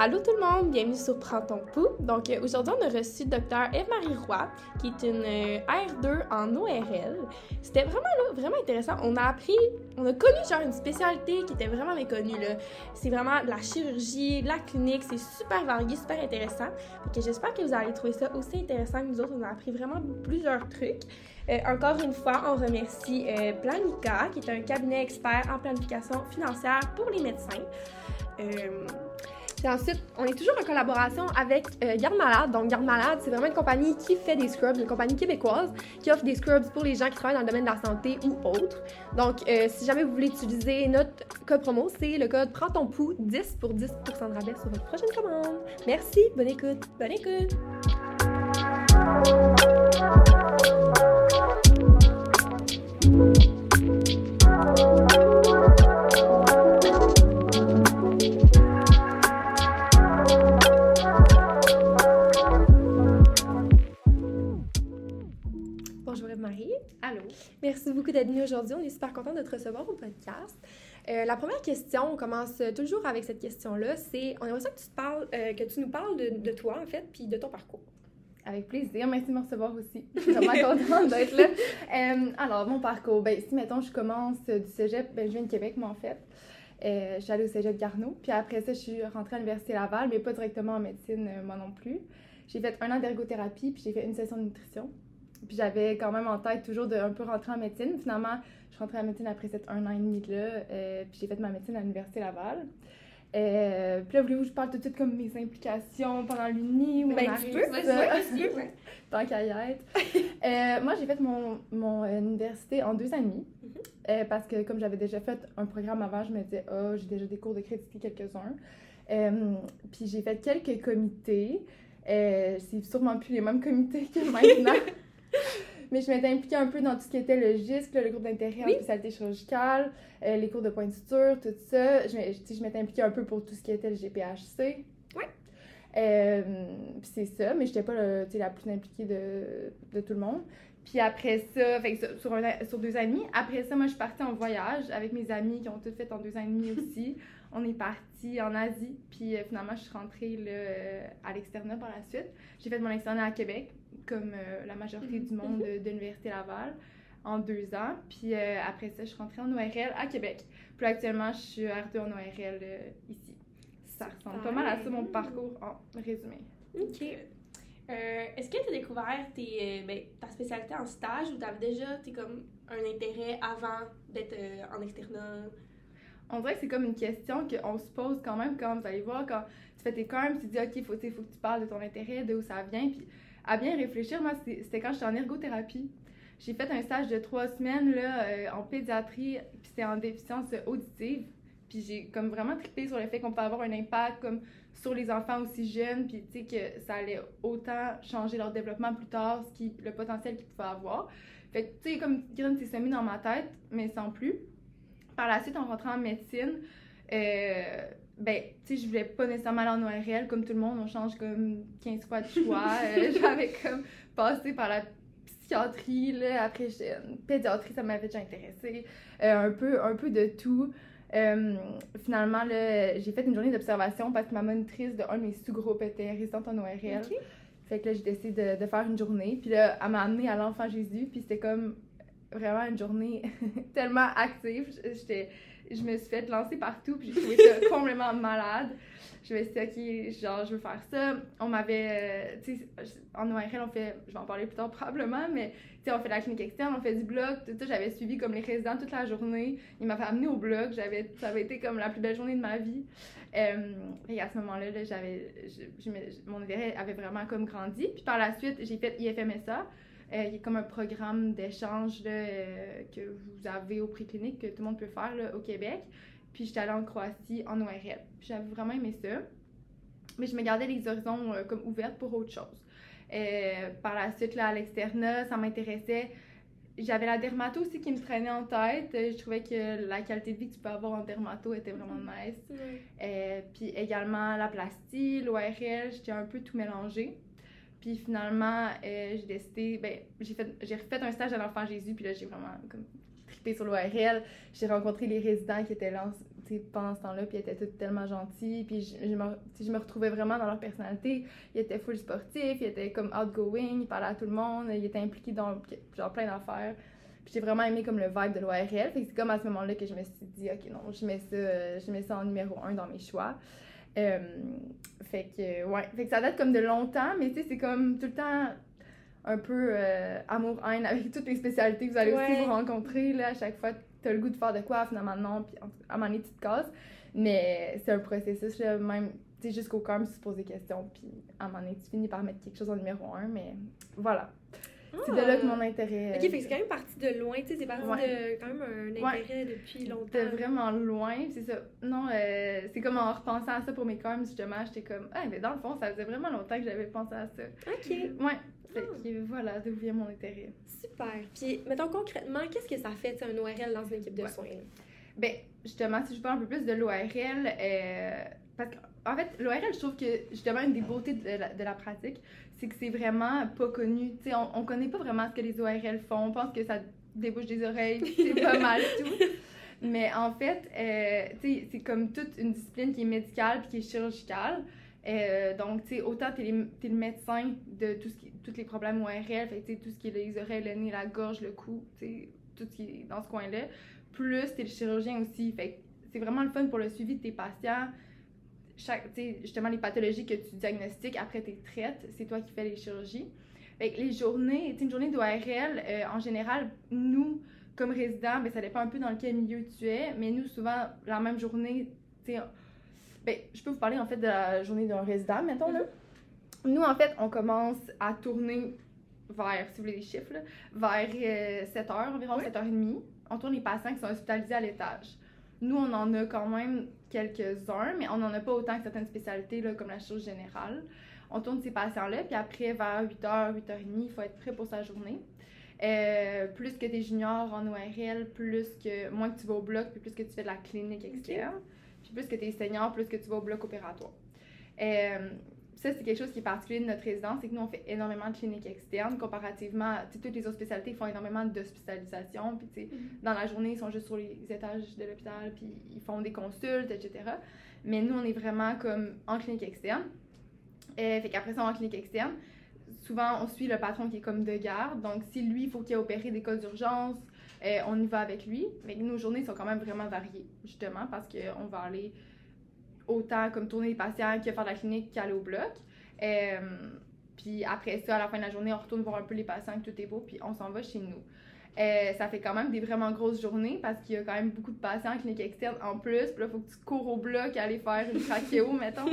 Allô tout le monde, bienvenue sur Prends ton pouls. Donc euh, aujourd'hui, on a reçu Dr Eve-Marie Roy, qui est une euh, R2 en ORL. C'était vraiment vraiment intéressant. On a appris, on a connu genre une spécialité qui était vraiment méconnue. C'est vraiment de la chirurgie, de la clinique, c'est super varié, super intéressant. J'espère que vous allez trouver ça aussi intéressant que nous autres. On a appris vraiment plusieurs trucs. Euh, encore une fois, on remercie euh, Planica, qui est un cabinet expert en planification financière pour les médecins. Et ensuite, on est toujours en collaboration avec euh, Garde Malade. Donc, Garde Malade, c'est vraiment une compagnie qui fait des scrubs, une compagnie québécoise qui offre des scrubs pour les gens qui travaillent dans le domaine de la santé ou autre. Donc, euh, si jamais vous voulez utiliser notre code promo, c'est le code Prends ton pouls 10 pour 10% de rabais sur votre prochaine commande. Merci, bonne écoute, bonne écoute. Merci beaucoup d'être venue aujourd'hui. On est super content de te recevoir au podcast. Euh, la première question, on commence toujours avec cette question-là, c'est on aimerait ça que tu, euh, nous parles de, toi, en fait, puis de ton parcours. Avec plaisir. Merci de me recevoir aussi. Je suis vraiment contente d'être là. Euh, alors, mon parcours. Ben, si, mettons, je commence du cégep, ben, je viens de Québec, moi, en fait. Je suis allée au cégep Garneau. Puis après ça, je suis rentrée à l'Université Laval, mais pas directement en médecine, moi non plus. J'ai fait un an d'ergothérapie, puis j'ai fait une session de nutrition. Puis j'avais quand même en tête toujours de un peu rentrer en médecine. Finalement, je suis rentrée en médecine après cet un an et demi là. Euh, puis j'ai fait ma médecine à l'Université Laval. Euh, puis là, voulez-vous que je parle tout de suite comme mes implications pendant l'uni ou Ben, on tu arrive, peux, vas-y, vas-y, ouais. Tant qu'à y être. Euh, moi, j'ai fait mon, mon université en deux ans et demi. Mhm. Euh, parce que comme j'avais déjà fait un programme avant, je me disais, oh, j'ai déjà des cours de crédit quelques-uns. Puis j'ai fait quelques comités. C'est sûrement plus les mêmes comités que maintenant. Mais je m'étais impliquée un peu dans tout ce qui était le GISC, le groupe d'intérêt Oui. en spécialité chirurgicale, euh, les cours de point de suture, tout ça. Je, je m'étais impliquée un peu pour tout ce qui était le GPHC. Ouais. Euh, puis c'est ça, mais j'étais pas le- la plus impliquée de, de tout le monde. Puis après ça, fait que sur, un sur deux ans et demi, après ça, moi, je suis partie en voyage avec mes amis qui ont tout fait en deux ans et demi aussi. On est parti en Asie, puis euh, finalement, je suis rentrée là, à l'externat par la suite. J'ai fait mon externat à Québec, comme euh, la majorité du monde de, de l'Université Laval, en deux ans. Puis euh, après ça, je suis rentrée en ORL à Québec. Puis actuellement, je suis R2 en ORL euh, ici. Ça ressemble pas mal à ça, mon parcours en résumé. OK. Est-ce que tu as découvert tes, ben, ta spécialité en stage ou tu avais déjà comme un intérêt avant d'être en externat? On dirait que c'est comme une question qu'on se pose quand même quand vous allez voir, quand tu fais tes coms, tu te dis, OK, faut, faut que tu parles de ton intérêt, de où ça vient. Puis à bien réfléchir, moi, c'était quand j'étais en ergothérapie. J'ai fait un stage de trois semaines là, euh, en pédiatrie, puis c'était en déficience auditive. Puis j'ai comme vraiment trippé sur le fait qu'on peut avoir un impact comme sur les enfants aussi jeunes, puis tu sais que ça allait autant changer leur développement plus tard, ce qui, le potentiel qu'ils pouvaient avoir. Fait que tu sais, comme une graine s'est semée dans ma tête, mais sans plus. Par la suite, en rentrant en médecine, euh, ben, tu sais, je voulais pas nécessairement aller en ORL, comme tout le monde, on change comme 15 fois de choix. Euh, J'avais comme passé par la psychiatrie, là, après, j'étais- pédiatrie, ça m'avait déjà intéressé, Euh, un, peu, un peu de tout. Euh, finalement, là, j'ai fait une journée d'observation parce que ma monitrice de un de mes sous-groupes était résidente en ORL. Fait que là, j'ai décidé de, de faire une journée. Puis là, elle m'a amenée à l'Enfant Jésus. Puis c'était comme vraiment une journée tellement active. J'étais, je me suis fait lancer partout. Puis j'ai trouvé ça complètement malade. Je me suis dit, OK, genre, je veux faire ça. On m'avait, euh, tu sais, en ORL, on fait, je vais en parler plus tard probablement, mais tu sais, on fait de la clinique externe, on fait du bloc, tout ça. J'avais suivi comme les résidents toute la journée. Ils m'avaient amené au bloc. J'avais, ça avait été comme la plus belle journée de ma vie. Euh, et à ce moment-là, là, j'avais, je, je mon intérêt avait vraiment comme grandi. Puis par la suite, j'ai fait IFMSA, euh, qui est comme un programme d'échange euh, que vous avez au préclinique, que tout le monde peut faire là, au Québec. Puis j'étais allée en Croatie en ORL. J'avais vraiment aimé ça. Mais je me gardais les horizons euh, comme ouvertes pour autre chose. Euh, par la suite, là, à l'externat, ça m'intéressait. J'avais la dermato aussi qui me traînait en tête. Je trouvais que la qualité de vie que tu peux avoir en dermato était vraiment nice. Euh, puis également la plastie, l'ORL, j'étais un peu tout mélangé. Puis finalement, euh, j'ai décidé, ben, j'ai fait, j'ai refait un stage à l'Enfant Jésus, puis là, j'ai vraiment comme trippé sur l'ORL. J'ai rencontré les résidents qui étaient là, pendant ce temps-là, puis ils étaient tous tellement gentils, puis je, me, retrouvais vraiment dans leur personnalité. Ils étaient full sportifs, ils étaient comme outgoing, ils parlaient à tout le monde, ils étaient impliqués dans genre plein d'affaires. Puis j'ai vraiment aimé comme le vibe de l'ORL. C'est comme à ce moment-là que je me suis dit, ok, non, je mets ça, je mets ça en numéro un dans mes choix. Euh, fait que, ouais. Fait que ça date comme de longtemps, mais tu sais, c'est comme tout le temps un peu euh, amour-haine avec toutes les spécialités que vous allez Ouais. aussi vous rencontrer. Là, à chaque fois, t'as le goût de faire de quoi, finalement, non, puis à un moment donné, tu te casses. Mais c'est un processus, là, même, tu sais, jusqu'au cœur, tu te poses des questions, puis à un moment donné, tu finis par mettre quelque chose en numéro un, mais voilà. C'est de là que mon intérêt. Ah. Ok, fait que c'est quand même parti de loin, tu sais, c'est parti Ouais. de quand même un intérêt depuis longtemps. C'était vraiment loin, c'est ça. Non, euh, c'est comme en repensant à ça pour mes coms, justement, j'étais comme, ah, mais dans le fond, ça faisait vraiment longtemps que j'avais pensé à ça. Ok, Ouais. Fait que voilà, d'où vient mon intérêt. super. Puis, mettons concrètement, qu'est-ce que ça fait, un ORL dans une équipe de Ouais. soins? Ben, justement, si je parle un peu plus de l'ORL, euh, parce qu'en fait, l'ORL, je trouve que justement, une des beautés de la, de la pratique, c'est que c'est vraiment pas connu. Tu sais, on, on connaît pas vraiment ce que les ORL font. On pense que ça débouche des oreilles, c'est pas mal tout. Mais en fait, euh, tu sais, c'est comme toute une discipline qui est médicale puis qui est chirurgicale. Euh, donc, tu sais, autant t'es, les- t'es le médecin de tout ce qui, tous les problèmes ORL, fait tu sais, tout ce qui est les oreilles, le nez, la gorge, le cou, tu sais, tout ce qui est dans ce coin-là. Plus, t'es le chirurgien aussi. Fait c'est vraiment le fun pour le suivi de tes patients. Chaque, justement, les pathologies que tu diagnostiques après tes traites, c'est toi qui fais les chirurgies. Fait que les journées, une journée d'ORL, euh, en général, nous, comme résidents, ben, ça dépend un peu dans quel milieu tu es, mais nous, souvent, la même journée, ben, je peux vous parler en fait de la journée d'un résident, mettons, là. Nous, en fait, on commence à tourner vers, si vous voulez des chiffres, là, vers 7h, environ 7h30. On tourne les patients qui sont hospitalisés à l'étage. Nous, on en a quand même quelques-uns, mais on n'en a pas autant que certaines spécialités, là, comme la chirurgie générale. On tourne ces patients-là, puis après, vers 8h, 8h30, il faut être prêt pour sa journée. Euh, plus que des juniors en ORL, plus que moins que tu vas au bloc, puis plus que tu fais de la clinique externe. Puis plus que tu es senior, plus que tu vas au bloc opératoire. Euh, ça, c'est quelque chose qui est particulier de notre résidence, c'est que nous, on fait énormément de cliniques externes comparativement tu toutes les autres spécialités font énormément d'hospitalisation. Puis, tu sais, dans la journée, ils sont juste sur les étages de l'hôpital, puis ils font des consultes, etc. Mais nous, on est vraiment comme en clinique externe. Euh, fait qu'après ça, en clinique externe, souvent, on suit le patron qui est comme de garde. Donc, si lui, il faut qu'il ait opéré des cas d'urgence, euh, on y va avec lui. Mais nos journées sont quand même vraiment variées, justement, parce qu'on va aller autant comme tourner les patients que faire de la clinique qu'aller au bloc. Euh, puis après ça, à la fin de la journée, on retourne voir un peu les patients, que tout est beau, puis on s'en va chez nous. Euh, ça fait quand même des vraiment grosses journées parce qu'il y a quand même beaucoup de patients en clinique externe en plus. Puis là, il faut que tu cours au bloc et aller faire une trachéo, mettons.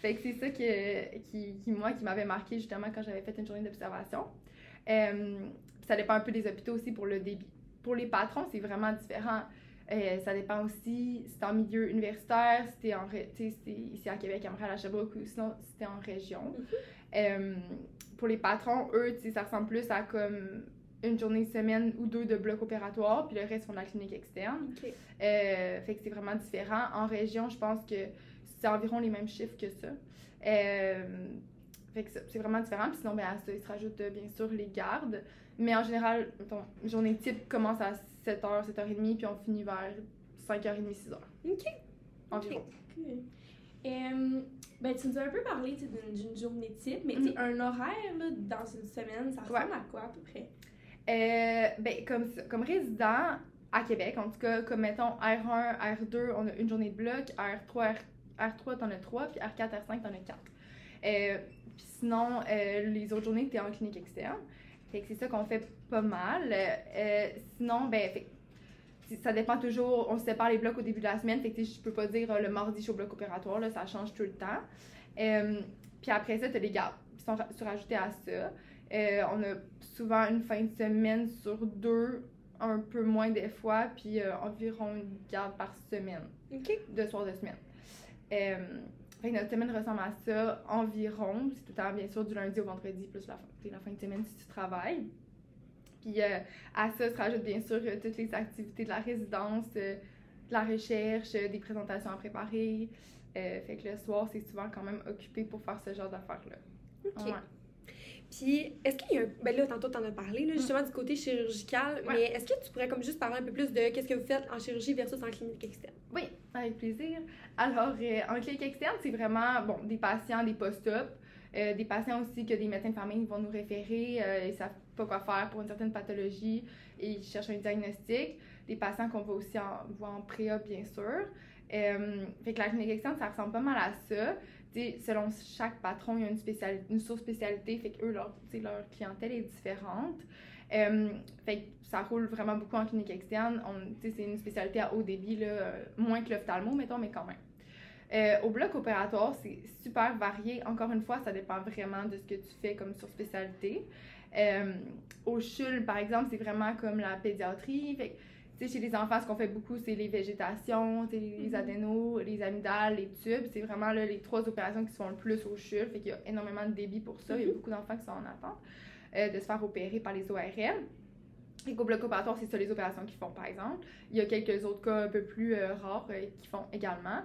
Fait que c'est ça que, qui, qui, moi, qui m'avait marqué justement quand j'avais fait une journée d'observation. Euh, ça dépend un peu des hôpitaux aussi pour le débit. Pour les patrons, c'est vraiment différent. Euh, ça dépend aussi si t'es en milieu universitaire, si t'es en si ici à Québec, à Montréal, à Sherbrooke, ou sinon si t'es en région. Euh, pour les patrons, eux, ça ressemble plus à comme une journée, semaine ou deux de bloc opératoire, puis le reste font de la clinique externe. Euh, fait que c'est vraiment différent. En région, je pense que c'est environ les mêmes chiffres que ça. Fait que c'est vraiment différent. Puis sinon, ben, à ça, il se rajoute euh, bien sûr les gardes. Mais en général, une journée type commence à 7h, 7h30, puis on finit vers 5h30, 6h. Ok. Environ. Cool. Euh, ben, tu nous as un peu parlé d'une journée type, mais sais, un horaire là, dans une semaine, ça ressemble à quoi à peu près? Euh, ben, comme, comme résident à Québec, en tout cas, comme mettons R1, R2, on a une journée de bloc, R3, R, R3 t'en as 3, puis R4, R5, t'en as 4. Euh, puis sinon, euh, les autres journées, t'es en clinique externe. Fait que c'est ça qu'on fait pas mal. Euh, sinon, ben, fait, ça dépend toujours, on se sépare les blocs au début de la semaine, fait que tu je peux pas dire euh, le mardi je suis au bloc opératoire, là, ça change tout le temps. Euh, puis après ça, t'as les gardes qui sont ra- surajoutés à ça. Euh, on a souvent une fin de semaine sur deux, un peu moins des fois, puis euh, environ une garde par semaine, Ok. deux soirs de semaine. Euh, fait que notre semaine ressemble à ça environ. C'est tout le temps, bien sûr, du lundi au vendredi, plus la, fin- tu sais, la fin de semaine si tu travailles. Puis euh, à ça se rajoute bien sûr euh, toutes les activités de la résidence, euh, de la recherche, des présentations à préparer. Fait que le soir, c'est souvent quand même occupé pour faire ce genre d'affaires-là. Ok. Ouais. Puis, est-ce qu'il y a un. Ben là, tantôt, t'en as parlé, là, justement, du côté chirurgical, Ouais. mais est-ce que tu pourrais comme juste parler un peu plus de qu'est-ce que vous faites en chirurgie versus en clinique externe? Oui, Avec plaisir. Alors, en clinique externe, c'est vraiment bon, des patients, des post-op, euh, des patients aussi que des médecins de famille vont nous référer, euh, ils savent pas quoi faire pour une certaine pathologie et ils cherchent un diagnostic. Des patients qu'on va aussi en, voir en pré-op, bien sûr. Euh, fait que la clinique externe, ça ressemble pas mal à ça. T'sais, selon chaque patron, il y a une, spécialité, une sous-spécialité, fait que eux, leur, leur clientèle est différente. Euh, fait que ça roule vraiment beaucoup en clinique externe. C'est une spécialité à haut débit, là, moins que l'ophtalmo, mettons, mais quand même. Euh, au bloc opératoire, c'est super varié. Encore une fois, ça dépend vraiment de ce que tu fais comme sur-spécialité. Euh, au CHUL, par exemple, c'est vraiment comme la pédiatrie. Fait que, chez les enfants, ce qu'on fait beaucoup, c'est les végétations, les Mhm. adénos, les amygdales, les tubes. C'est vraiment là, les trois opérations qui se font le plus au CHUL. Fait qu'il y a énormément de débit pour ça. Il y a Mhm. beaucoup d'enfants qui sont en attente euh, de se faire opérer par les ORL. Et qu'au bloc opératoire, c'est ça les opérations qu'ils font, par exemple. Il y a quelques autres cas un peu plus euh, rares qui font également.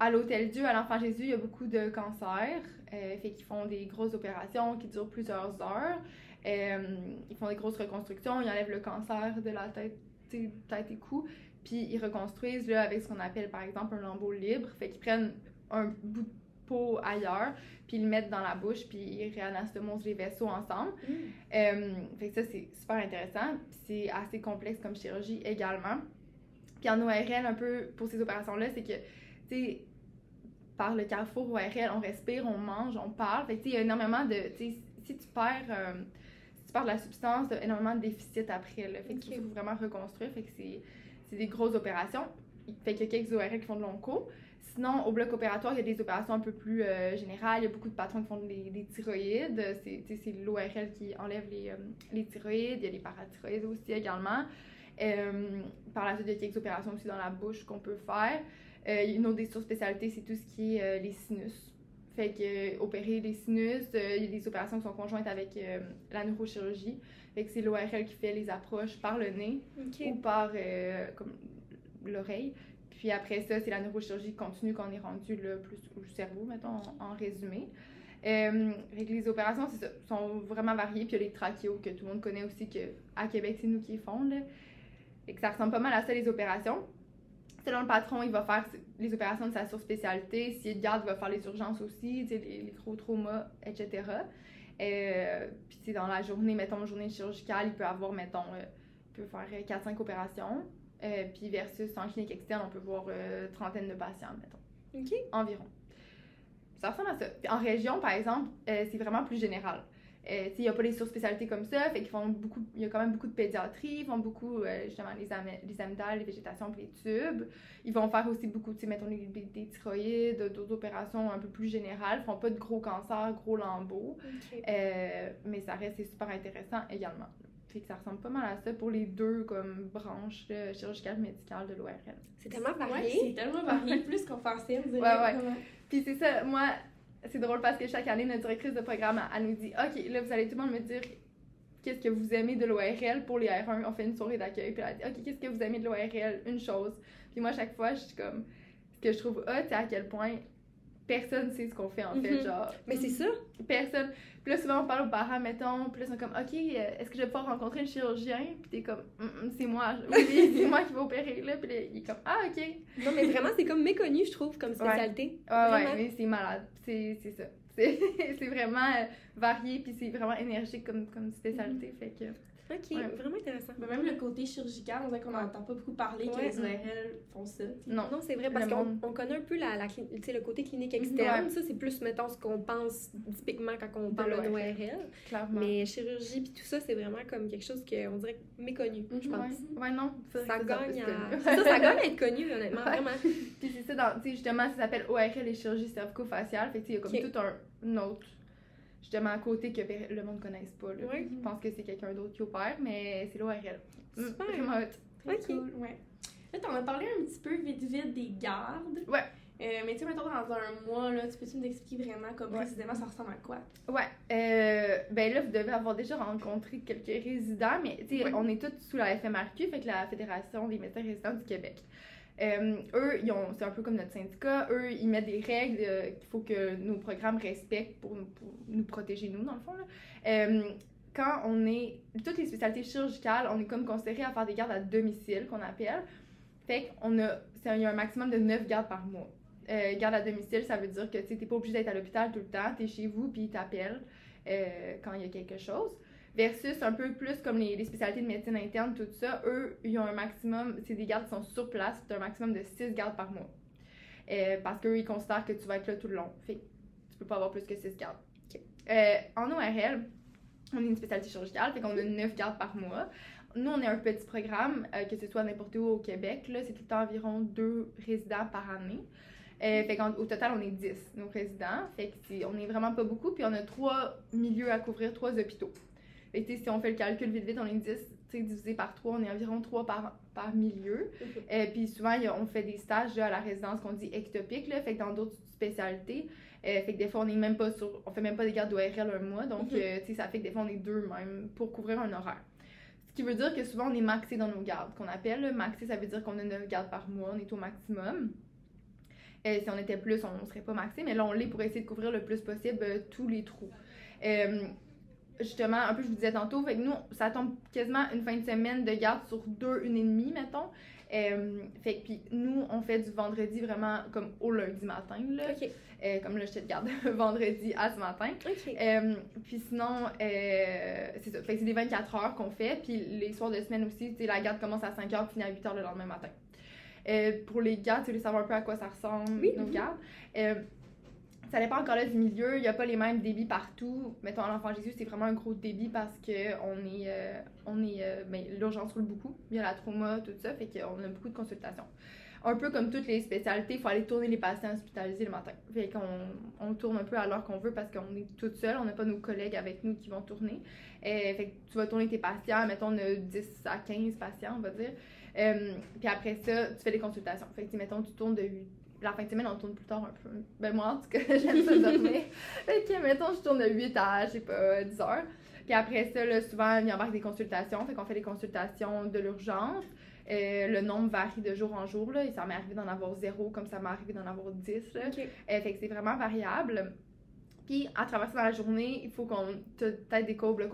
À l'Hôtel Dieu, à l'Enfant Jésus, il y a beaucoup de cancers. Euh, fait qu'ils font des grosses opérations qui durent plusieurs heures. Euh, ils font des grosses reconstructions, ils enlèvent le cancer de la tête, tête et cou, puis ils reconstruisent là, avec ce qu'on appelle par exemple un lambeau libre. Fait qu'ils prennent un bout de peau ailleurs, puis ils le mettent dans la bouche, puis ils réanastomosent les vaisseaux ensemble. Euh, fait que ça, c'est super intéressant. C'est assez complexe comme chirurgie également. Puis en ORL, un peu pour ces opérations-là, c'est que, tu sais, par le carrefour ORL, on respire, on mange, on parle. Fait que, tu sais, il y a énormément de. Tu sais, si tu perds. euh, perds de la substance, t'as énormément de déficit après. Là. Fait Ok. faut vraiment reconstruire. Fait que c'est des grosses opérations. Fait qu'il y a quelques ORL qui font de longs cours. Sinon, au bloc opératoire, il y a des opérations un peu plus euh, générales. Il y a beaucoup de patrons qui font des, des thyroïdes. C'est l'ORL qui enlève les, euh, les thyroïdes. Il y a les parathyroïdes aussi également. Euh, par la suite, il y a quelques opérations aussi dans la bouche qu'on peut faire. Une autre des sous-spécialités, c'est tout ce qui est les sinus. Fait que euh, opérer les sinus, euh, il y a des opérations qui sont conjointes avec euh, la neurochirurgie. Fait que c'est l'ORL qui fait les approches par le nez ou par euh, comme l'oreille. Puis après ça, c'est la neurochirurgie continue qu'on est rendu là, plus au cerveau, mettons, en, en résumé. Euh, fait que les opérations ça, sont vraiment variées. Puis il y a les trachéos que tout le monde connaît aussi, que à Québec, c'est nous qui les font. Là. Et que ça ressemble pas mal à ça, les opérations. Selon le patron, il va faire les opérations de sa surspécialité. S'il est garde, il va faire les urgences aussi, les, les gros traumas, etc. Euh, puis dans la journée, mettons, journée chirurgicale, il peut avoir, mettons, euh, il peut faire 4-5 opérations. Euh, puis versus en clinique externe, on peut voir euh, trentaine de patients, mettons, Ok. environ. Ça ressemble à ça. Puis en région, par exemple, euh, c'est vraiment plus général. Euh, il n'y a pas les surspécialités comme ça, fait qu'ils font beaucoup, il y a quand même beaucoup de pédiatrie, ils font beaucoup, euh, justement, les, am- les amygdales, les végétations, puis les tubes. Ils vont faire aussi beaucoup, tu sais, mettons, des, des- des thyroïdes, d'autres opérations un peu plus générales. Ils font pas de gros cancers, gros lambeaux. Euh, mais ça reste super intéressant également. Fait que ça ressemble pas mal à ça pour les deux comme branches chirurgicales médicales de l'ORL. C'est tellement Ouais, varié. c'est tellement varié, plus qu'on pensait, on dirait. Ouais, ouais. Puis c'est ça, moi, c'est drôle parce que chaque année, notre directrice de programme, elle nous dit OK, là, vous allez tout le monde me dire qu'est-ce que vous aimez de l'ORL pour les R1. On fait une soirée d'accueil. Puis elle dit OK, qu'est-ce que vous aimez de l'ORL Une chose. Puis moi, à chaque fois, je suis comme ce que je trouve hot, c'est à quel point personne sait ce qu'on fait en fait. Mhm. Genre, Mais c'est ça. personne. Puis là, souvent, on parle aux parents, mettons, puis là, ils sont comme, OK, euh, est-ce que je vais pouvoir rencontrer un chirurgien? Puis t'es comme, Hum, hum, c'est moi, oui, c'est moi qui vais opérer, là. Puis là, il est comme, ah, OK. Ouais, Non, mais vraiment, c'est comme méconnu, je trouve, comme spécialité. ouais, Vraiment. mais c'est malade. C'est c'est ça. C'est c'est vraiment euh, varié, puis c'est vraiment énergique comme, comme spécialité. Fait que, Ok, Ouais. vraiment intéressant. Mais même le côté chirurgical, on dirait qu'on n'entend pas beaucoup parler que les ORL font ça. non. Non, c'est vrai, parce qu'on on connaît un peu la, le côté clinique externe. Ouais. Ça, c'est plus, mettons, ce qu'on pense typiquement quand on parle d'un l'ORL. ORL. Clairement. Mais chirurgie puis tout ça, c'est vraiment comme quelque chose qu'on dirait méconnu, je ouais. pense. ouais, non. Ça gagne à... ça, ça gagne à être connu, honnêtement, Ouais. vraiment. Puis c'est ça, dans- tu sais, justement, ça s'appelle ORL et chirurgie cervico-faciale. Fait que, tu sais, il y a comme tout un autre, justement, à côté que le monde ne connaisse pas. Là. Ouais. Je pense que c'est quelqu'un d'autre qui opère, mais c'est l'ORL. Super. Vraiment. Très cool, ouais. Là, t'en as parlé un petit peu vite vite des gardes. Ouais. Euh, mais tu sais, mettons, dans un mois, là, tu peux-tu nous expliquer vraiment comme Ouais. précisément ça ressemble à quoi? Ouais. Euh, ben là, vous devez avoir déjà rencontré quelques résidents, mais tu sais, Ouais. on est tous sous la FMRQ, fait que la Fédération des médecins résidents du Québec. Euh, eux, c'est un peu comme notre syndicat. Eux, ils mettent des règles euh, qu'il faut que nos programmes respectent pour, nous- protéger, nous, dans le fond. Euh, quand on est. Toutes les spécialités chirurgicales, on est comme considéré à faire des gardes à domicile, qu'on appelle. Fait qu'on a, y a un maximum de 9 gardes par mois. Garde à domicile, ça veut dire que tu n'es pas obligé d'être à l'hôpital tout le temps, tu es chez vous, puis ils t'appellent quand il y a quelque chose. Versus un peu plus comme les, les spécialités de médecine interne, tout ça, eux, ils ont un maximum, c'est des gardes qui sont sur place, c'est un maximum de 6 gardes par mois. Euh, parce qu'eux, ils considèrent que tu vas être là tout le long. Fait tu peux pas avoir plus que 6 gardes. Euh, en ORL, on est une spécialité chirurgicale, fait qu'on a 9 gardes par mois. Nous, on est un petit programme, euh, que ce soit n'importe où au Québec, là, c'est tout le temps environ 2 résidents par année. Euh, fait qu'au total, on est 10, nos résidents. Fait que on est vraiment pas beaucoup, puis on a trois milieux à couvrir, trois hôpitaux. Fait que, si on fait le calcul vite vite, on est 10, tu sais, divisé par 3, on est environ 3 par, par milieu. Euh, puis souvent, a- on fait des stages là, à la résidence qu'on dit ectopique, là, fait que dans d'autres spécialités. euh, fait que des fois, on est même pas sur. On fait même pas des gardes d'ORL un mois, donc euh, tu sais, ça fait que des fois, on est deux même pour couvrir un horaire. Ce qui veut dire que souvent, on est maxé dans nos gardes, qu'on appelle. là. Maxé, ça veut dire qu'on a 9 gardes par mois, on est au maximum. Euh, si on était plus, on ne serait pas maxé, mais là, on l'est pour essayer de couvrir le plus possible tous les trous. Justement, un peu, je vous disais tantôt, fait que nous, ça tombe quasiment une fin de semaine de garde sur deux, une et demie, mettons. Euh, fait que, puis nous, on fait du vendredi vraiment comme au lundi matin, là. Euh, comme là, je te garde vendredi à ce matin. Euh, puis sinon, c'est ça. Fait que c'est des 24 heures qu'on fait. Puis les soirs de semaine aussi, tu la garde commence à 5 heures, finit à 8 heures le lendemain matin. Pour les gardes, tu veux savoir un peu à quoi ça ressemble, Oui. nos gardes. Ça dépend encore là du milieu. Il n'y a pas les mêmes débits partout. Mettons, à l'Enfant Jésus, c'est vraiment un gros débit parce que on est, euh, on est euh, ben, l'urgence roule beaucoup. Il y a la trauma, tout ça. Fait qu'on a beaucoup de consultations. Un peu comme toutes les spécialités, il faut aller tourner les patients hospitalisés le matin. Fait qu'on on tourne un peu à l'heure qu'on veut parce qu'on est toute seule. On n'a pas nos collègues avec nous qui vont tourner. Euh, fait que tu vas tourner tes patients. Mettons, on a 10 à 15 patients, on va dire. Puis après ça, tu fais des consultations. Fait que, mettons, tu tournes de 8 la fin de semaine, on tourne plus tard un peu. Ben, moi, en tout cas, j'aime ça dormir. fait que, mettons, je tourne de 8 à, je sais pas, 10 heures. Puis après ça, là, souvent, il y embarque des consultations. Fait qu'on fait des consultations de l'urgence. Euh, le nombre varie de jour en jour. Là, et ça m'est arrivé d'en avoir zéro, comme ça m'est arrivé d'en avoir 10. Là. Ok. Euh, fait que c'est vraiment variable. Puis, à travers ça dans la journée, il faut qu'on te peut-être des bloc.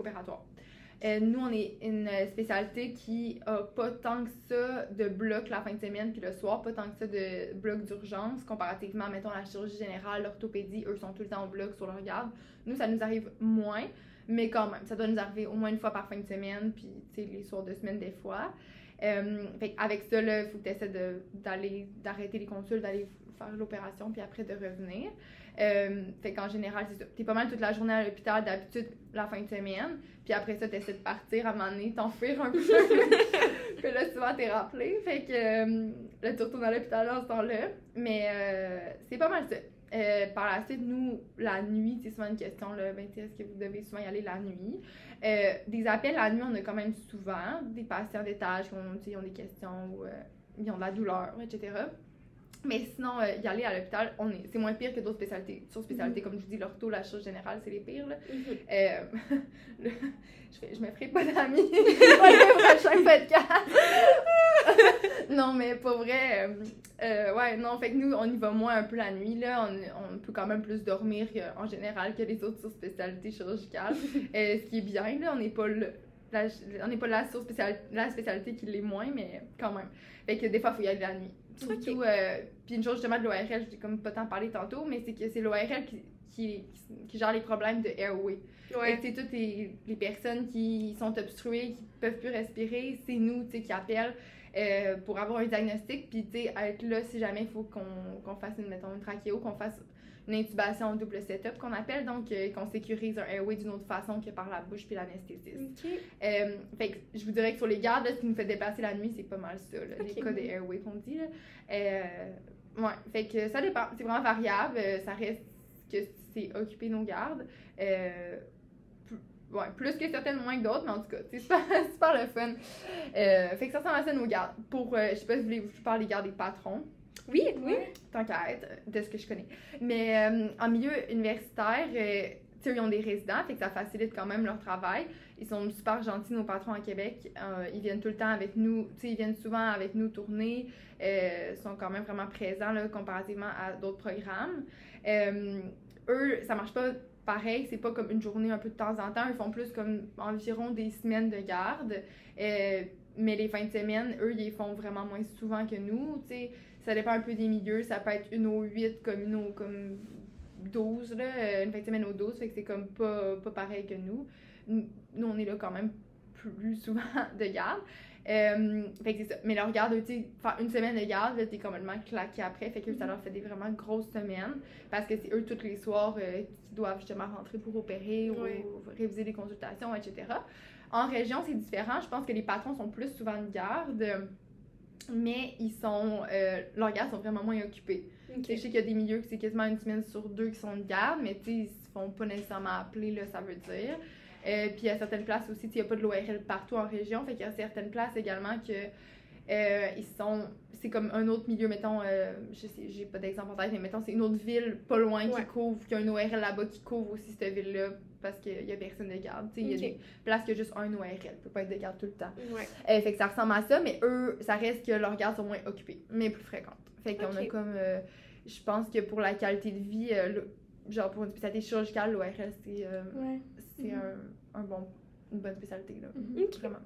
Euh, nous, on est une euh, spécialité qui a pas tant que ça de blocs la fin de semaine puis le soir, pas tant que ça de blocs d'urgence comparativement, mettons, la chirurgie générale, l'orthopédie, eux sont tout le temps au bloc sur leur garde. Nous, ça nous arrive moins, mais quand même, ça doit nous arriver au moins une fois par fin de semaine, puis tu sais, les soirs de semaine des fois. Euh, avec ça, il faut que tu essaies d'aller, d'arrêter les consultes, d'aller faire l'opération, puis après de revenir. Euh, fait qu'en général, c'est ça. T'es pas mal toute la journée à l'hôpital, d'habitude la fin de semaine. Puis après ça, t'essaies de partir, à un moment donné, t'enfuir un peu. puis là, souvent, t'es rappelé. Fait que euh, là, tu retournes à l'hôpital dans ce temps-là. Mais euh, c'est pas mal ça. Euh, par la suite, nous, la nuit, c'est souvent une question, là, ben, est-ce que vous devez souvent y aller la nuit? Euh, des appels la nuit, on a quand même souvent des patients d'étage qui ont, ont des questions ou euh, ils ont de la douleur, etc. Mais sinon, euh, y aller à l'hôpital, on est, c'est moins pire que d'autres spécialités. Sur spécialités, comme je vous dis, l'ortho, la chirurgie générale, c'est les pires. Là. Mhm. Euh, le- je, fais- je me ferai pas d'amis le prochain podcast. non, mais pour vrai, euh, ouais, non, fait que nous, on y va moins un peu la nuit, là. On, on peut quand même plus dormir en général que les autres sur spécialités chirurgicales. Ce qui est bien, là, on n'est pas le. la- on n'est pas la, sur la spécialité qui l'est moins, mais quand même. Fait que des fois, il faut y aller la nuit. Surtout, euh, puis une chose justement de l'ORL, je n'ai comme pas tant parlé tantôt, mais c'est que c'est l'ORL qui, qui, qui gère les problèmes de airway. Ouais. sais, toutes les, les personnes qui sont obstruées, qui peuvent plus respirer, c'est nous, tu sais, qui appellent euh, pour avoir un diagnostic, puis, tu sais, être là si jamais il faut qu'on qu'on fasse, une, mettons, une trachéo, qu'on fasse une intubation double setup qu'on appelle, donc euh, qu'on sécurise un airway d'une autre façon que par la bouche puis l'anesthésiste. Euh, fait que je vous dirais que sur les gardes, là, ce qui nous fait déplacer la nuit, c'est pas mal ça, là, les Ok. cas des airways qu'on dit. Là. Euh, ouais, fait que ça dépend, c'est vraiment variable, ça reste que c'est occuper nos gardes. Ouais, plus que certaines, moins que d'autres, mais en tout cas, c'est super, super le fun. Fait que ça ressemble à ça nos gardes. Pour, je sais pas si vous voulez je parle des gardes des patrons Oui, oui. tant qu'à être, de ce que je connais. Mais euh, en milieu universitaire, euh, ils ont des résidents, fait que ça facilite quand même leur travail. Ils sont super gentils, nos patrons à Québec. Euh, ils viennent tout le temps avec nous, ils viennent souvent avec nous tourner. Euh, sont quand même vraiment présents, là, comparativement à d'autres programmes. Eux, ça marche pas pareil, c'est pas comme une journée un peu de temps en temps. Ils font plus comme environ des semaines de garde. Mais les fins de semaine, eux, ils les font vraiment moins souvent que nous. tu sais. Ça dépend un peu des milieux. Ça peut être une au 8 comme une au comme 12, là, euh, une fin de semaine au 12. Fait que c'est comme pas, pas pareil que nous. Nous, on est là quand même plus souvent de garde. Euh, fait que c'est ça. Mais leur garde, tu sais, faire une semaine de garde, là, t'es complètement claqué après. Fait que ça leur fait des vraiment grosses semaines. Parce que c'est eux, tous les soirs, euh, qui doivent justement rentrer pour opérer ou réviser des consultations, etc. En région, c'est différent. Je pense que les patrons sont plus souvent de garde. Mais ils sont. euh, leurs gardes sont vraiment moins occupés. Je sais qu'il y a des milieux que c'est quasiment une semaine sur deux qui sont de garde, mais ils se font pas nécessairement appeler, là, ça veut dire. Euh, puis il y a certaines places aussi, il n'y a pas de l'ORL partout en région, fait qu'il y a certaines places également que euh, ils sont. C'est comme un autre milieu, mettons, euh, je sais, j'ai pas d'exemple en tête, mais mettons, c'est une autre ville pas loin qui couvre, qui a un ORL là-bas qui couvre aussi cette ville-là parce qu'il y a personne de garde. Tu sais, il y a des places qui a juste un ORL, peut pas être de garde tout le temps. Ouais. Euh, fait que ça ressemble à ça, mais eux, ça reste que leurs gardes sont moins occupées, mais plus fréquentes. Fait qu'on a Ok. comme. euh, je pense que pour la qualité de vie, euh, le- genre pour une spécialité chirurgicale, l'ORL, c'est euh, Ouais. Mhm. un, un bon, une bonne spécialité. Là. Mhm. Vraiment.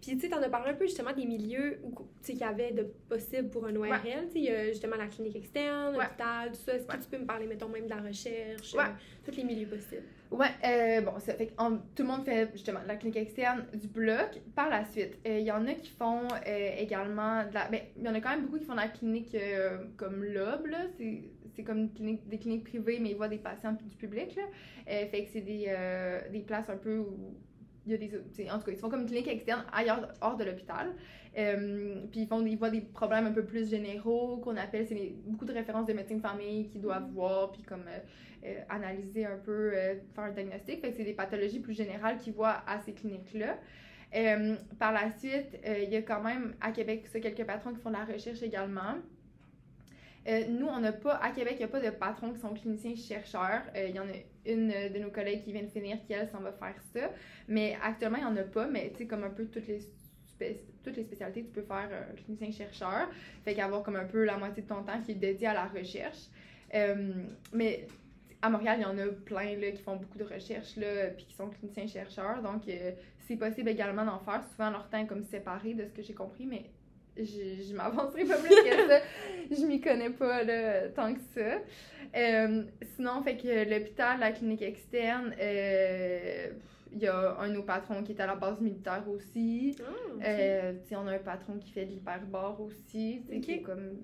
Puis, tu sais, t'en as parlé un peu justement des milieux qu'il y avait de possible pour un ORL. Tu sais, il y a justement la clinique externe, Ouais. l'hôpital, tout ça. Est-ce que tu peux me parler, mettons, même de la recherche, Ouais. euh, tous les milieux possibles? Ouais, euh, bon, ça fait que en- tout le monde fait justement de la clinique externe du bloc. Par la suite, euh, il y en a qui font euh, également de la. Ben, il y en a quand même beaucoup qui font de la clinique comme l'OB, là. C'est comme une clinique, des cliniques privées, mais ils voient des patients du public, là. Fait que c'est des, des places un peu où y a des. En tout cas, ils font comme une clinique externe ailleurs, hors de l'hôpital. Euh, puis ils, font, ils voient des problèmes un peu plus généraux qu'on appelle, c'est beaucoup de références de médecins de famille qu'ils doivent voir, puis comme euh, euh, analyser un peu, faire un diagnostic. Fait que c'est des pathologies plus générales qu'ils voient à ces cliniques-là. Par la suite, il y a quand même à Québec ça, quelques patrons qui font de la recherche également. Nous, on n'a pas, à Québec, il n'y a pas de patrons qui sont cliniciens chercheurs. Euh, Il y en a une de nos collègues qui vient de finir qui, elle, s'en va faire ça. Mais actuellement, il n'y en a pas. Mais tu sais, comme un peu toutes les, toutes les spécialités, tu peux faire euh, clinicien chercheur. Fait qu'avoir comme un peu la moitié de ton temps qui est dédié à la recherche. Euh, mais à Montréal, il y en a plein là, qui font beaucoup de recherches là, puis qui sont cliniciens chercheurs. Donc, euh, c'est possible également d'en faire. Souvent, leur temps est comme séparé de ce que j'ai compris, mais je, je m'avancerai pas plus que ça. Je m'y connais pas là, tant que ça. Euh, sinon, fait que l'hôpital, la clinique externe, euh, il y a un de nos patrons qui est à la base militaire aussi. Ah, Euh, on a un patron qui fait de l'hyperbare aussi, qui est comme...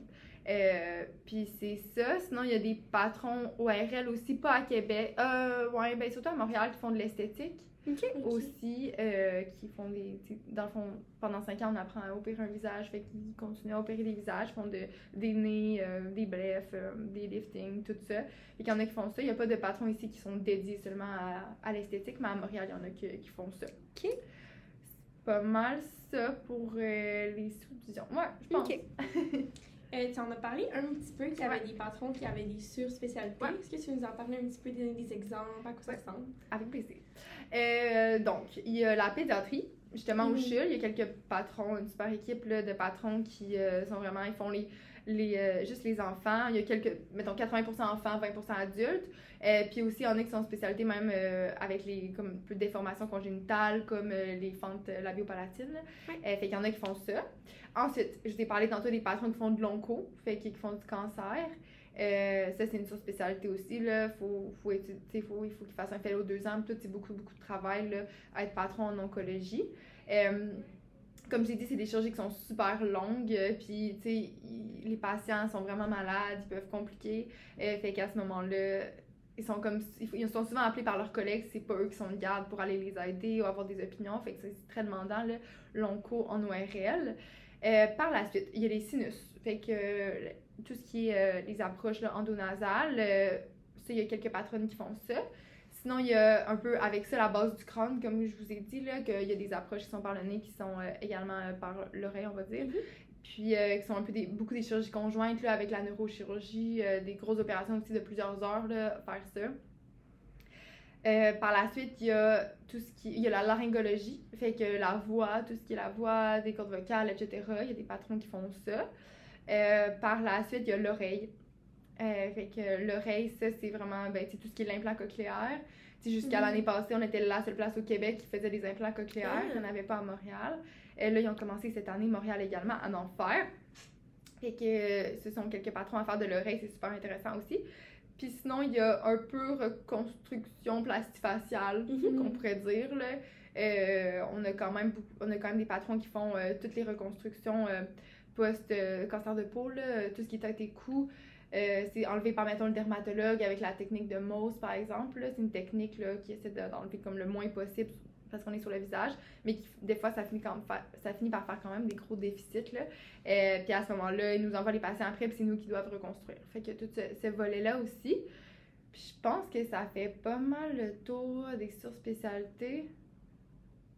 Euh, puis c'est ça. Sinon, il y a des patrons ORL aussi, pas à Québec. Ouais, ben surtout à Montréal, qui font de l'esthétique OK. aussi, euh, qui font des... Dans le fond, pendant cinq ans, on apprend à opérer un visage, fait qu'ils continuent à opérer des visages, font de, des nez, euh, des blefs, euh, des liftings, tout ça. Fait qu'il y en a qui font ça. Il n'y a pas de patrons ici qui sont dédiés seulement à, à l'esthétique, mais à Montréal, il y en a qui, qui font ça. OK. C'est pas mal ça pour euh, les sous-divisions. Ouais, je pense. OK. Euh, tu en as parlé un petit peu qu'il y avait Ouais. des patrons qui avaient des surspécialités. Ouais. Est-ce que tu veux nous en parler un petit peu, donner des exemples, à quoi ça ressemble? Avec plaisir. Euh, donc, il y a la pédiatrie, justement au Mhm. CHUL. Il y a quelques patrons, une super équipe là, de patrons qui euh, sont vraiment, ils font les, les, euh, juste les enfants. Il y a quelques, mettons 80% enfants, 20% adultes. Euh, puis aussi, il y en a qui sont en spécialité même euh, avec les comme, déformations congénitales, comme les fentes labiopalatines. Euh, fait qu'il y en a qui font ça. Ensuite, je t'ai parlé tantôt des patrons qui font de l'onco, fait qu'ils font du cancer. Euh, ça, c'est une surspécialité aussi. Là. Faut, faut il faut qu'ils fassent un fellow deux ans. Tout, c'est beaucoup, beaucoup de travail là, à être patron en oncologie. Euh, comme j'ai dit, c'est des chirurgies qui sont super longues. euh, Puis, tu sais, les patients sont vraiment malades, ils peuvent compliquer. Euh, fait qu'à ce moment-là, ils sont comme ils sont souvent appelés par leurs collègues, c'est pas eux qui sont de garde pour aller les aider ou avoir des opinions. Fait que c'est très demandant, l'onco en ORL. Euh, par la suite, il y a les sinus. Fait que tout ce qui est euh, les approches là, endonasales, euh, ça, il y a quelques patronnes qui font ça. Sinon, il y a un peu avec ça la base du crâne, comme je vous ai dit, là, qu'il y a des approches qui sont par le nez, qui sont euh, également euh, par l'oreille, on va dire. Mhm. Puis euh, qui sont un peu des, beaucoup des chirurgies conjointes là, avec la neurochirurgie, des grosses opérations aussi de plusieurs heures, là, faire ça. Par la suite, il y a tout ce qui. Il y a la laryngologie, fait que la voix, tout ce qui est la voix, des cordes vocales, etc. Il y a des patrons qui font ça. Euh, par la suite, il y a l'oreille. Euh, fait que l'oreille, ça, c'est vraiment ben, tout ce qui est l'implant cochléaire. Jusqu'à Mhm. l'année passée, on était la seule place au Québec qui faisait des implants cochléaires. Ah. Il n'y en avait pas à Montréal. Euh, là, ils ont commencé cette année, Montréal également, à en faire. Fait que euh, ce sont quelques patrons à faire de l'oreille, c'est super intéressant aussi. Puis sinon, il y a un peu reconstruction plastifaciale, Mhm. qu'on pourrait dire. Là. Euh, on, a quand même beaucoup- on a quand même des patrons qui font toutes les reconstructions post-cancer de peau, euh, tout ce qui est tête et cou. Euh, c'est enlevé par, mettons, le dermatologue avec la technique de Mohs, par exemple. C'est une technique là, qui essaie de- d'enlever comme le moins possible parce qu'on est sur le visage, mais qui, des fois, ça finit, quand ça finit par faire quand même des gros déficits. Là. Euh, puis à ce moment-là, ils nous envoient les patients après, puis c'est nous qui doivent reconstruire. Fait que tout ce, volet-là aussi. Puis je pense que ça fait pas mal le tour des surspécialités.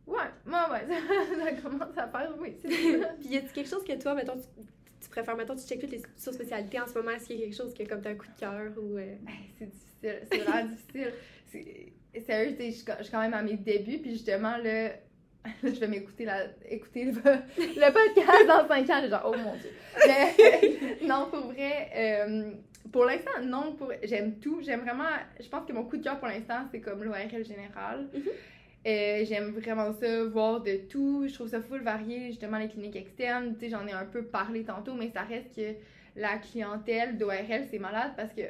Ouais, ouais, ouais, ça, commence à faire, oui. Puis y a-t-il quelque chose que toi, mettons, tu, tu préfères, mettons, tu checkes toutes les surspécialités en ce moment, est-ce qu'il y a quelque chose que comme t'as un coup de cœur ou. euh, Hey, c'est difficile, c'est vraiment difficile. C'est- Sérieux, je suis quand- même à mes débuts, puis justement, là, je vais m'écouter la, écouter le, le podcast dans 5 ans, genre, oh mon dieu. Mais, non, pour vrai, euh, pour l'instant, non, pour, j'aime tout. J'aime vraiment, je pense que mon coup de cœur pour l'instant, c'est comme l'ORL général. Mhm. Euh, j'aime vraiment ça, voir de tout. Je trouve ça full varié, justement, les cliniques externes. Tu sais, j'en ai un peu parlé tantôt, mais ça reste que la clientèle d'ORL, c'est malade parce que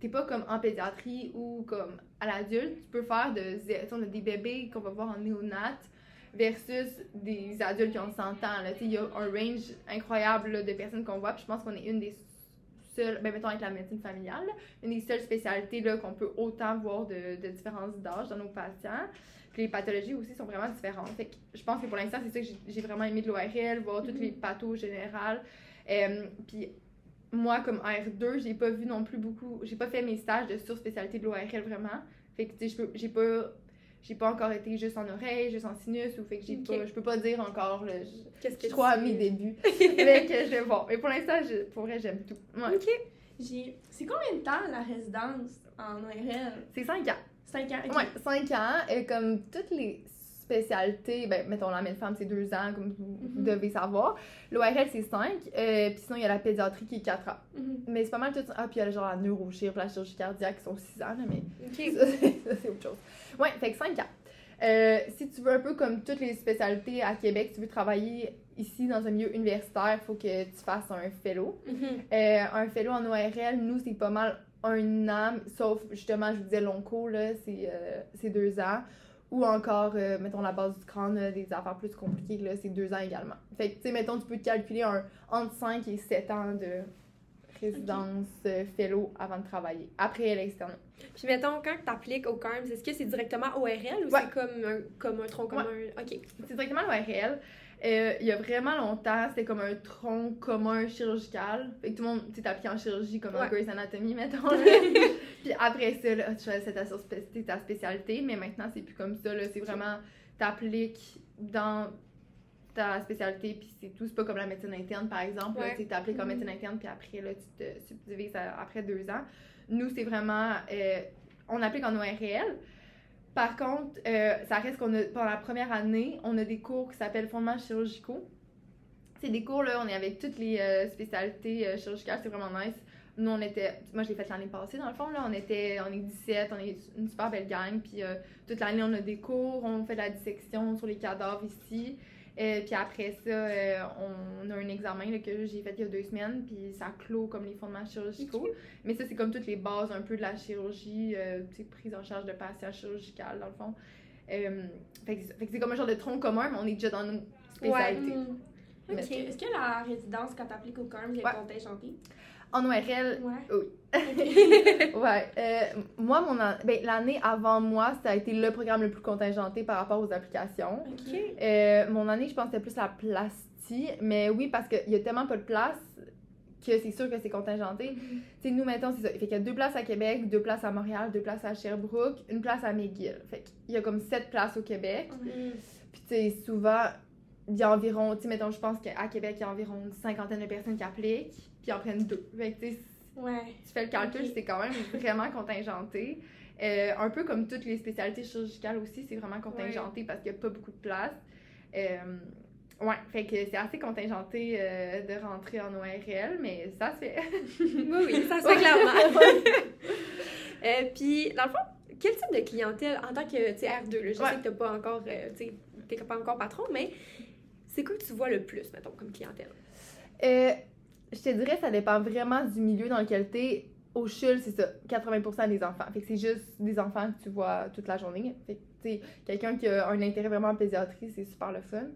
t'es pas comme en pédiatrie ou comme à l'adulte. Tu peux faire de on a des bébés qu'on va voir en néonat versus des adultes qui ont 100 ans. Il y a un range incroyable de personnes qu'on voit. Puis je pense qu'on est une des seules, ben mettons avec la médecine familiale, une des seules spécialités qu'on peut autant voir de, de différences d'âge dans nos patients. Puis les pathologies aussi sont vraiment différentes. Fait que je pense que pour l'instant, c'est ça que j'ai- vraiment aimé de l'ORL, voir toutes Mhm. les pathos générales. Euh, puis moi, comme R2, j'ai pas vu non plus beaucoup. J'ai pas fait mes stages de surspécialité de l'ORL vraiment. Fait que, tu sais, j'ai pas. J'ai pas encore été juste en oreille, juste en sinus, ou fait que j'ai pas. Je peux pas dire encore, Qu'est-ce que je crois à mes débuts. fait que je. Mais pour l'instant, pour vrai, j'aime tout. Ouais. Ok. C'est combien de temps la résidence en ORL? C'est 5 ans. 5 ans? ok. Ouais, 5 ans. Et comme toutes les spécialités, ben, mettons, la femme c'est 2 ans, comme vous, Mhm. devez savoir. L'ORL, c'est 5. puis sinon, il y a la pédiatrie qui est 4 ans. Mhm. Mais c'est pas mal tout. Ah, puis il y a genre la neurochir, la chirurgie cardiaque qui sont 6 ans, là, mais Ok. ça, c'est autre chose. Ouais, fait que 5 ans. Euh, si tu veux un peu comme toutes les spécialités à Québec, tu veux travailler ici dans un milieu universitaire, il faut que tu fasses un fellow. Mhm. Euh, un fellow en ORL, nous, c'est pas mal un an, sauf justement, je vous disais, l'onco, là, c'est euh, c'est deux ans. Ou encore, euh, mettons, la base du crâne, là, des affaires plus compliquées, là, c'est deux ans également. Fait que, tu sais, mettons, tu peux te calculer un, entre 5 et 7 ans de résidence euh, fellow avant de travailler. Après l'externe. Puis mettons, quand tu appliques au CARMS, est-ce que c'est directement ORL ou Ouais. c'est comme un, comme un tronc commun? Ok. C'est directement l'ORL. Euh, il y a vraiment longtemps, c'était comme un tronc commun chirurgical. Fait que tout le monde, tu sais, t'appliques en chirurgie comme en Ouais. Grey's Anatomy, mettons. Puis après ça, là, tu choisis ta, surspé- c'est ta spécialité, mais maintenant, c'est plus comme ça. C'est vraiment, t'appliques dans ta spécialité, puis c'est tout. C'est pas comme la médecine interne, par exemple. Ouais. Tu t'appliques en Mhm. médecine interne, puis après, là, tu te subdivises à- après deux ans. Nous, c'est vraiment, euh, on applique en ORL. Par contre, euh, ça reste qu'on a, pendant la première année, on a des cours qui s'appellent fondements chirurgicaux. C'est des cours, là, on est avec toutes les euh, spécialités euh, chirurgicales, c'est vraiment nice. Nous, on était, moi, je l'ai fait l'année passée, dans le fond, là, on était, on est 17, on est une super belle gang, puis toute l'année, on a des cours, on fait de la dissection sur les cadavres ici. Euh, puis après ça, euh, on a un examen là, que j'ai fait il y a deux semaines, puis ça clôt comme les fondements chirurgicaux. Mais ça, c'est comme toutes les bases un peu de la chirurgie, euh, tu sais, prise en charge de patients chirurgicales, dans le fond. Euh, fait que c'est comme un genre de tronc commun, mais on est déjà dans nos spécialités. Mhm. Mais- Est-ce que, est-ce que la résidence, quand t'appliques au CARM, est Ouais. contingentée? En ORL, Ouais. ouais. euh, moi, mon an- ben, l'année avant moi, ça a été le programme le plus contingenté par rapport aux applications. Euh, mon année, je c'était plus la plastie, mais oui, parce qu'il y a tellement pas de place que c'est sûr que c'est contingenté. Mhm. Tu sais, nous, mettons, c'est ça. Fait qu'il y a deux places à Québec, deux places à Montréal, deux places à Sherbrooke, une place à McGill. Fait qu'il y a comme sept places au Québec. Puis, tu sais, souvent, il y a environ, tu sais, mettons, je pense qu'à Québec, il y a environ une cinquantaine de personnes qui appliquent, puis en prennent deux. Fait que, tu Ouais. tu fais le calcul, c'est quand même vraiment contingenté. Euh, un peu comme toutes les spécialités chirurgicales aussi, c'est vraiment contingenté parce qu'il n'y a pas beaucoup de place. Euh, ouais, fait que c'est assez contingenté euh, de rentrer en ORL, mais ça se fait. Oui, oui, ça se fait clairement. Puis, dans le fond, quel type de clientèle, en tant que tu sais, R2, là, je Ouais. sais que t'as pas encore, tu t'es pas encore patron, mais c'est quoi que tu vois le plus, mettons, comme clientèle? Je te dirais, ça dépend vraiment du milieu dans lequel tu es. Au CHUL, c'est ça, 80% des enfants. Fait que c'est juste des enfants que tu vois toute la journée. Fait que, quelqu'un qui a un intérêt vraiment en pédiatrie, c'est super le fun.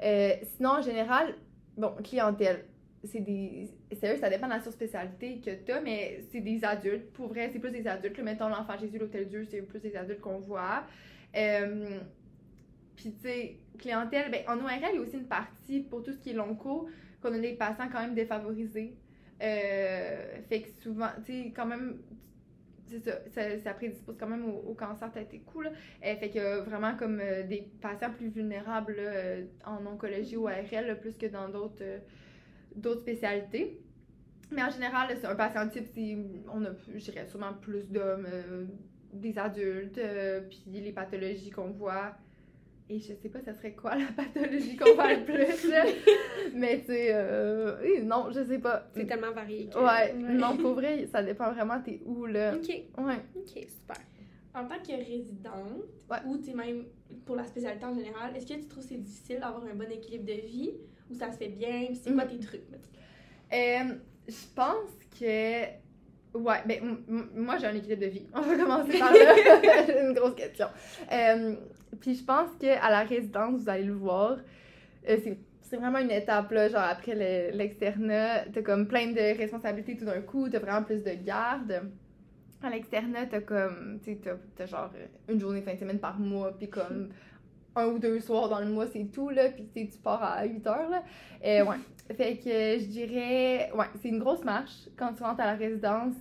Euh, sinon, en général, bon, clientèle, c'est des. Sérieux, ça dépend de la surspécialité que tu as, mais c'est des adultes. Pour vrai, c'est plus des adultes. Là, mettons l'enfant Jésus, l'Hôtel Dieu, c'est plus des adultes qu'on voit. Euh, Puis, tu sais, clientèle, ben, en ORL, il y a aussi une partie pour tout ce qui est long cours qu'on a des patients quand même défavorisés. Euh, fait que souvent, tu sais, quand même, c'est ça, ça, ça, prédispose quand même au, cancer tête et cou. Euh, fait que vraiment comme euh, des patients plus vulnérables en oncologie ou ARL, là, plus que dans d'autres d'autres spécialités. Mais en général, c'est un patient type, on a, je sûrement plus d'hommes, des adultes, puis les pathologies qu'on voit. Et je sais pas, ça serait quoi la pathologie qu'on voit le plus, là. Mais tu sais, euh, non, je sais pas. C'est tellement varié. Que... Ouais, non, pour vrai, ça dépend vraiment, t'es où, là. Ok, Ouais. ok, super. En tant que résidente, Ouais. ou tu même pour la spécialité en général, est-ce que tu trouves que c'est difficile d'avoir un bon équilibre de vie ou ça se fait bien? C'est quoi Mhm. tes trucs? Euh, je pense que. Ouais, ben, moi j'ai un équilibre de vie. On va commencer par là. Une grosse question. Euh, puis je pense qu'à la résidence, vous allez le voir, euh, c'est, vraiment une étape, là, genre après le- l'externat, t'as comme plein de responsabilités tout d'un coup, t'as vraiment plus de garde. À l'externat, t'as comme, tu sais, t'as, genre une journée fin de semaine par mois, puis comme un ou deux soirs dans le mois, c'est tout, là, puis tu pars à 8 heures, là. Euh, ouais. Fait que je dirais, ouais, c'est une grosse marche quand tu rentres à la résidence,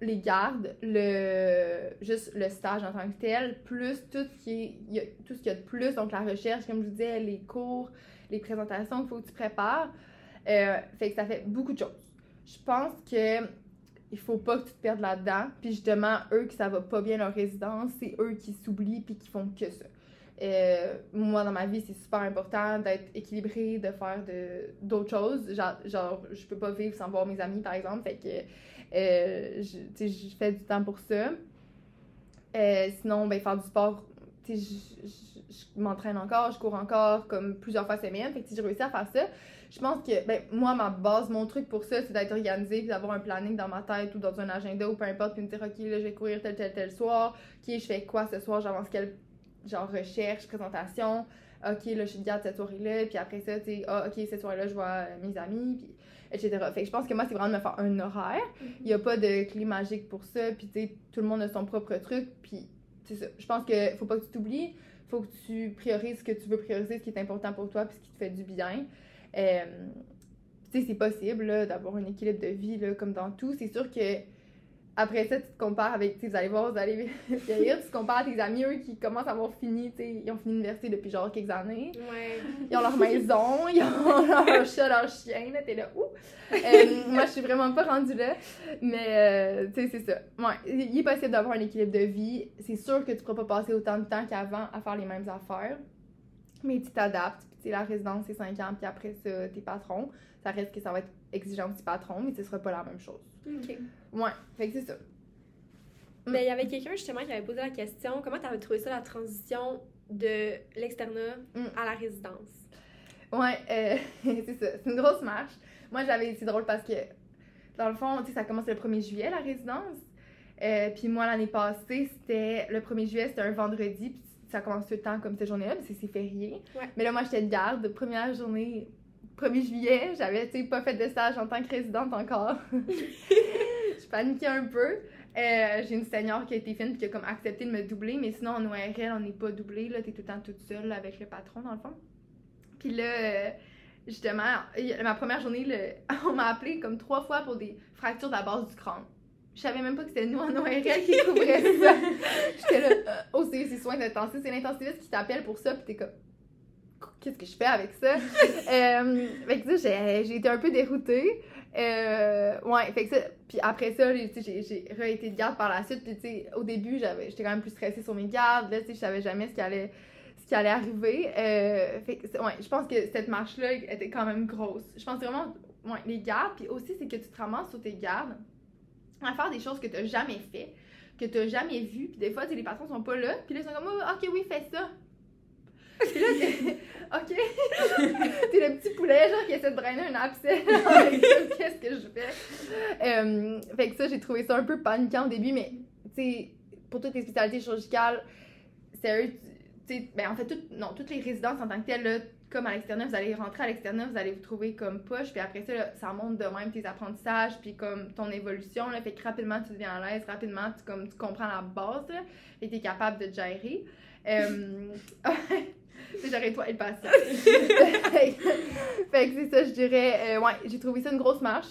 les gardes, le juste le stage en tant que tel, plus tout ce qui est, tout ce qu'il y a de plus, donc la recherche, comme je vous disais, les cours, les présentations qu'il faut que tu prépares. Euh, fait que ça fait beaucoup de choses. Je pense que il faut pas que tu te perdes là-dedans. Puis justement, eux qui ça va pas bien leur résidence, c'est eux qui s'oublient puis qui font que ça. Euh, moi, dans ma vie, c'est super important d'être équilibré, de faire d'autres choses. Genre, genre, je peux pas vivre sans voir mes amis, par exemple. Euh, je, fais du temps pour ça. Euh, sinon, ben, faire du sport, je, m'entraîne encore, je cours encore, comme plusieurs fois semaine. Fait que si j'ai réussi à faire ça, je pense que, ben, moi, ma base, mon truc pour ça, c'est d'être organisé, puis d'avoir un planning dans ma tête ou dans un agenda ou peu importe, puis me dire, OK, là, je vais courir tel, tel, tel soir. OK, je fais quoi ce soir? J'avance quel genre recherche, présentation. OK, là, je suis garde cette soirée-là. Puis après ça, tu sais, ah, OK, cette soirée-là, je vois euh, mes amis, etc. Fait que je pense que moi, c'est vraiment de me faire un horaire. Il n'y a pas de clé magique pour ça. Puis, tu sais, tout le monde a son propre truc. Puis, c'est ça. Je pense que faut pas que tu t'oublies. faut que tu priorises ce que tu veux prioriser, ce qui est important pour toi, puis ce qui te fait du bien. Euh, tu sais, c'est possible d'avoir un équilibre de vie là, comme dans tout. C'est sûr que après ça, tu te compares avec, vous allez voir, vous allez vieillir, tu te compares à tes amis, eux, qui commencent à avoir fini, tu sais, ils ont fini l'université depuis genre quelques années. Ouais. Ils ont leur maison, ils ont leur chat, leur chien, là, t'es là, ouh! Euh, moi, je suis vraiment pas rendue là, mais, euh, tu sais, c'est ça. Ouais, il est possible d'avoir un équilibre de vie. C'est sûr que tu pourras pas passer autant de temps qu'avant à faire les mêmes affaires, mais tu t'adaptes. Puis, tu sais, la résidence, c'est 5 ans, puis après ça, t'es patron. Ça reste que ça va être exigeant aussi patron, mais ce sera pas la même chose. Ok. Ouais, fait que c'est ça. Mais il y avait quelqu'un justement qui avait posé la question comment tu avais trouvé ça la transition de l'externat Mm. à la résidence? Ouais, euh, c'est ça. C'est une grosse marche. Moi, j'avais. C'est drôle parce que, dans le fond, tu sais, ça commence le 1er juillet, la résidence. Euh, puis moi, l'année passée, c'était. Le 1er juillet, c'était un vendredi. Puis ça commence tout le temps comme cette journée-là, parce que c'est férié. Ouais. Mais là, moi, j'étais de garde. Première journée, 1er juillet. J'avais, pas fait de stage en tant que résidente encore. je paniquais un peu. Euh, j'ai une senior qui a été fine puis qui a comme accepté de me doubler, mais sinon en ORL, on n'est pas doublé, là, t'es tout le temps toute seule avec le patron dans le fond. Puis là, euh, justement, ma première journée, on m'a appelé comme trois fois pour des fractures de la base du crâne. Je savais même pas que c'était nous en ORL qui couvrait ça. J'étais là, oh, c'est soins intensifs, c'est l'intensiviste qui t'appelle pour ça, puis t'es comme, qu'est-ce que je fais avec ça? euh, fait que ça, j'ai été un peu déroutée. Euh, ouais, fait que ça, puis après ça, j'ai- re-été de garde par la suite, puis tu sais, au début, j'étais quand même plus stressée sur mes gardes, là, tu sais, je savais jamais ce qui allait, ce qui allait arriver. Euh, fait que, ouais, je pense que cette marche-là était quand même grosse. Je pense vraiment, ouais, les gardes, puis aussi, c'est que tu te ramasses sur tes gardes à faire des choses que tu n'as jamais fait, que tu n'as jamais vu, puis des fois, tu sais, les patrons sont pas là, puis là, ils sont comme, Oh, ok, oui, fais ça. Puis là. Ok. t'es le petit poulet, genre, qui essaie de drainer un abcès. Qu'est-ce que je fais? Euh, fait que ça, j'ai trouvé ça un peu paniquant au début, mais, tu sais, pour toutes les spécialités chirurgicales, sérieux, tu sais, ben, en fait, non, toutes les résidences en tant que telles, là, comme à l'extérieur, vous allez rentrer à l'extérieur, vous allez vous trouver comme push, puis après ça, ça monte de même tes apprentissages, puis comme ton évolution, là, fait que rapidement, tu deviens à l'aise, rapidement, tu, comme, tu comprends la base, là, et tu es capable de gérer. Euh, J'aurais et le patient. fait que c'est ça, je dirais. Euh, ouais, j'ai trouvé ça une grosse marche.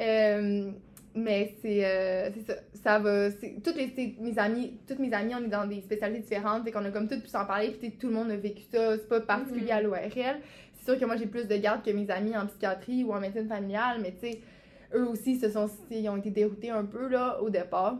Euh, mais c'est euh, c'est ça. Ça va. Toutes les, mes amis, toutes mes amies, on est dans des spécialités différentes. Fait qu'on a comme toutes pu s'en parler. Puis tout le monde a vécu ça. C'est pas particulier à l'ORL. C'est sûr que moi, j'ai plus de garde que mes amis en psychiatrie ou en médecine familiale. Mais tu sais, eux aussi, se sont, ils ont été déroutés un peu là, au départ.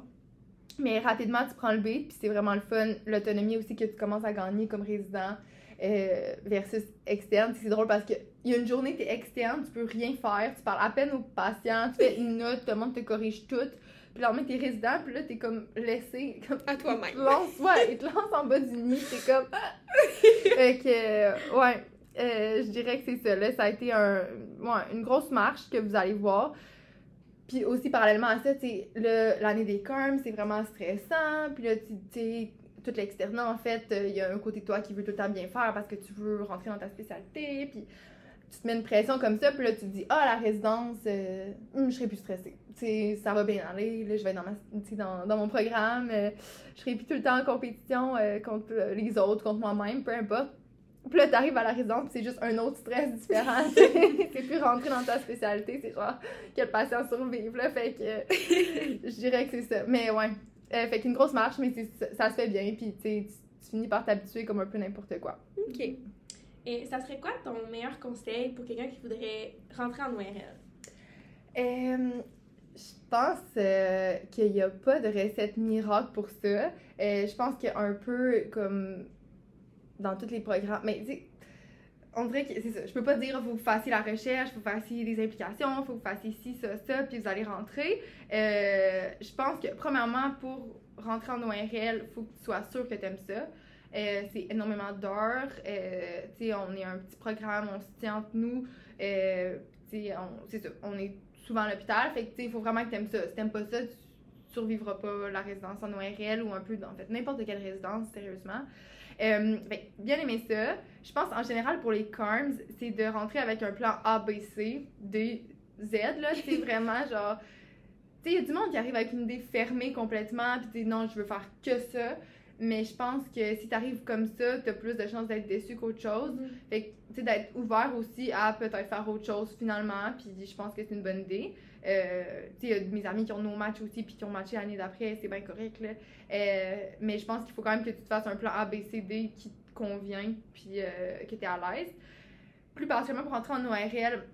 Mais rapidement, tu prends le beat, puis c'est vraiment le fun. L'autonomie aussi que tu commences à gagner comme résident euh, versus externe. C'est drôle parce que il y a une journée, tu es externe, tu peux rien faire, tu parles à peine aux patients, tu fais une note, tout le monde te corrige tout. Puis là, tu es résident, puis là, tu es comme laissé. Comme, À toi-même. ouais, il te lance en bas du nid, t'es comme. fait que, euh, ouais, euh, je dirais que c'est ça. Là, ça a été un, ouais, une grosse marche que vous allez voir. Puis aussi, parallèlement à ça, tu l'année des CARM, c'est vraiment stressant. Puis là, tu tout l'externat, en fait, euh, il y a un côté de toi qui veut tout le temps bien faire parce que tu veux rentrer dans ta spécialité. Puis tu te mets une pression comme ça. Puis là, tu te dis, ah, la résidence, euh, hum, je serai plus stressée. Tu sais, ça va bien aller. Là, je vais être dans, ma, dans, dans mon programme. euh, je serai plus tout le temps en compétition contre les autres, contre moi-même, peu importe. Puis là, t'arrives à la résidence, c'est juste un autre stress différent. c'est plus rentrer dans ta spécialité, c'est genre que le patient survive, là. Fait que je dirais que c'est ça. Mais ouais. Euh, fait qu'une grosse marche, mais ça, ça se fait bien, puis tu finis par t'habituer comme un peu n'importe quoi. OK. Et ça serait quoi ton meilleur conseil pour quelqu'un qui voudrait rentrer en ORL? Euh, je pense euh, qu'il n'y a pas de recette miracle pour ça. Euh, je pense qu'un peu comme dans tous les programmes, mais tu on dirait que c'est ça. Je peux pas dire faut que vous fassiez la recherche, faut que vous fassiez des implications, faut que vous fassiez ci, ça, ça, puis vous allez rentrer. Euh, je pense que premièrement, pour rentrer en ORL, faut que tu sois sûr que tu aimes ça. Euh, c'est énormément d'heures. Euh, on est un petit programme, on se tient entre nous. Euh, on- c'est ça, on est souvent à l'hôpital. Fait que, il faut vraiment que tu aimes ça. Si t'aimes pas ça, tu survivras pas la résidence en ORL ou un peu, en fait, n'importe quelle résidence, sérieusement. Euh, que bien aimé ça. Je pense, en général, pour les CARMS, c'est de rentrer avec un plan A, B, C, D, Z, là. C'est vraiment genre... Tu sais, il y a du monde qui arrive avec une idée fermée complètement, puis tu non, je veux faire que ça. Mais je pense que si t'arrives comme ça, t'as plus de chances d'être déçu qu'autre chose. Fait que, tu sais, d'être ouvert aussi à peut-être faire autre chose finalement, puis je pense que c'est une bonne idée. Euh, tu sais, il y a de mes amis qui ont nos matchs aussi, puis qui ont matché l'année d'après, c'est bien correct, là. Euh, mais je pense qu'il faut quand même que tu te fasses un plan A, B, C, D qui convient, puis euh, que tu es à l'aise. Plus particulièrement pour rentrer en ORL,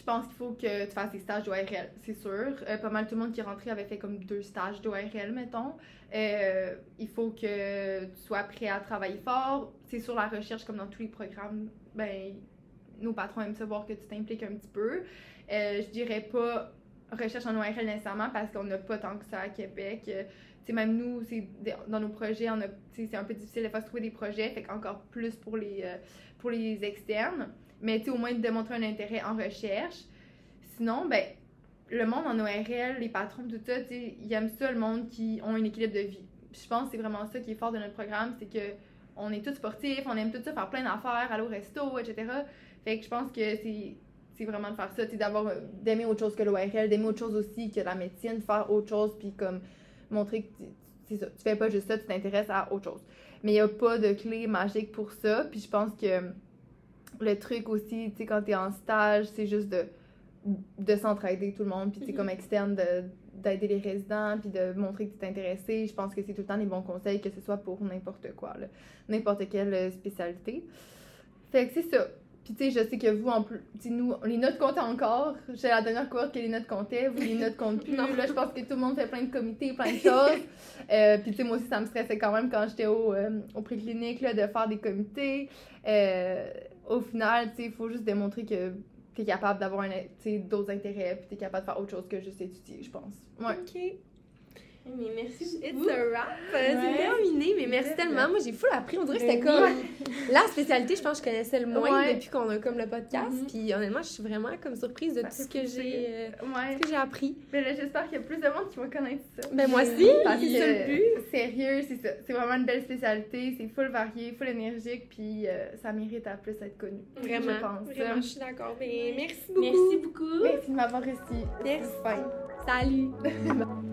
je pense qu'il faut que tu fasses des stages d'ORL, c'est sûr. Euh, pas mal tout le monde qui est rentré avait fait comme deux stages d'ORL, mettons. Euh, il faut que tu sois prêt à travailler fort. C'est sur la recherche, comme dans tous les programmes, ben, nos patrons aiment savoir que tu t'impliques un petit peu. Euh, je dirais pas recherche en ORL nécessairement parce qu'on n'a pas tant que ça à Québec. Même nous, dans nos projets, c'est un peu difficile de faire trouver des projets, fait qu'encore plus pour les, euh, pour les externes. Mais au moins de démontrer un intérêt en recherche. Sinon, ben, le monde en ORL, les patrons, tout ça, ils aiment ça, le monde qui ont un équilibre de vie. Je pense que c'est vraiment ça qui est fort de notre programme, c'est que on est tous sportifs, on aime tout ça, faire plein d'affaires, aller au resto, etc. Fait que je pense que c'est c'est vraiment de faire ça, d'avoir d'aimer autre chose que l'ORL, d'aimer autre chose aussi que la médecine, faire autre chose, puis comme montrer que tu- ça, tu fais pas juste ça, tu t'intéresses à autre chose. Mais il n'y a pas de clé magique pour ça, puis je pense que le truc aussi, tu sais, quand t'es en stage, c'est juste de, de s'entraider tout le monde, puis tu sais, Mhm. comme externe, de d'aider les résidents, puis de montrer que tu t'es intéressé. Je pense que c'est tout le temps des bons conseils, que ce soit pour n'importe quoi, n'importe quelle euh, spécialité. Fait que c'est ça. Puis tu sais, je sais que vous, en plus, nous, les notes comptent encore. J'ai la dernière cohorte que les notes comptaient, vous, les notes comptent plus. Non. là, je pense que tout le monde fait plein de comités, plein de choses. Euh, puis tu sais, moi aussi, ça me stressait quand même quand j'étais au, euh, au préclinique, là, de faire des comités. Euh, au final, tu sais, il faut juste démontrer que tu es capable d'avoir d'autres intérêts, puis tu es capable de faire autre chose que juste étudier, je pense. Ouais. OK. Mais merci It's beaucoup. a wrap. Ouais. C'est terminé, mais merci tellement. Moi, j'ai full appris. On dirait que c'était Ben comme la spécialité, je pense que je connaissais le moins Ouais. depuis qu'on a comme le podcast. Mhm. Puis honnêtement, je suis vraiment comme surprise de tout ce fait que j'ai euh, Ouais. ce que j'ai appris. Mais là, j'espère qu'il y a plus de monde qui va connaître ça. Ben moi aussi, Parce c'est ça le que, but. Sérieux, c'est ça. C'est vraiment une belle spécialité. C'est full varié, full énergique, puis euh, ça mérite à plus être connu. Vraiment, Je pense. vraiment, je suis d'accord. Mais Ouais. merci beaucoup. Merci beaucoup. Merci de m'avoir reçu. Merci. Salut.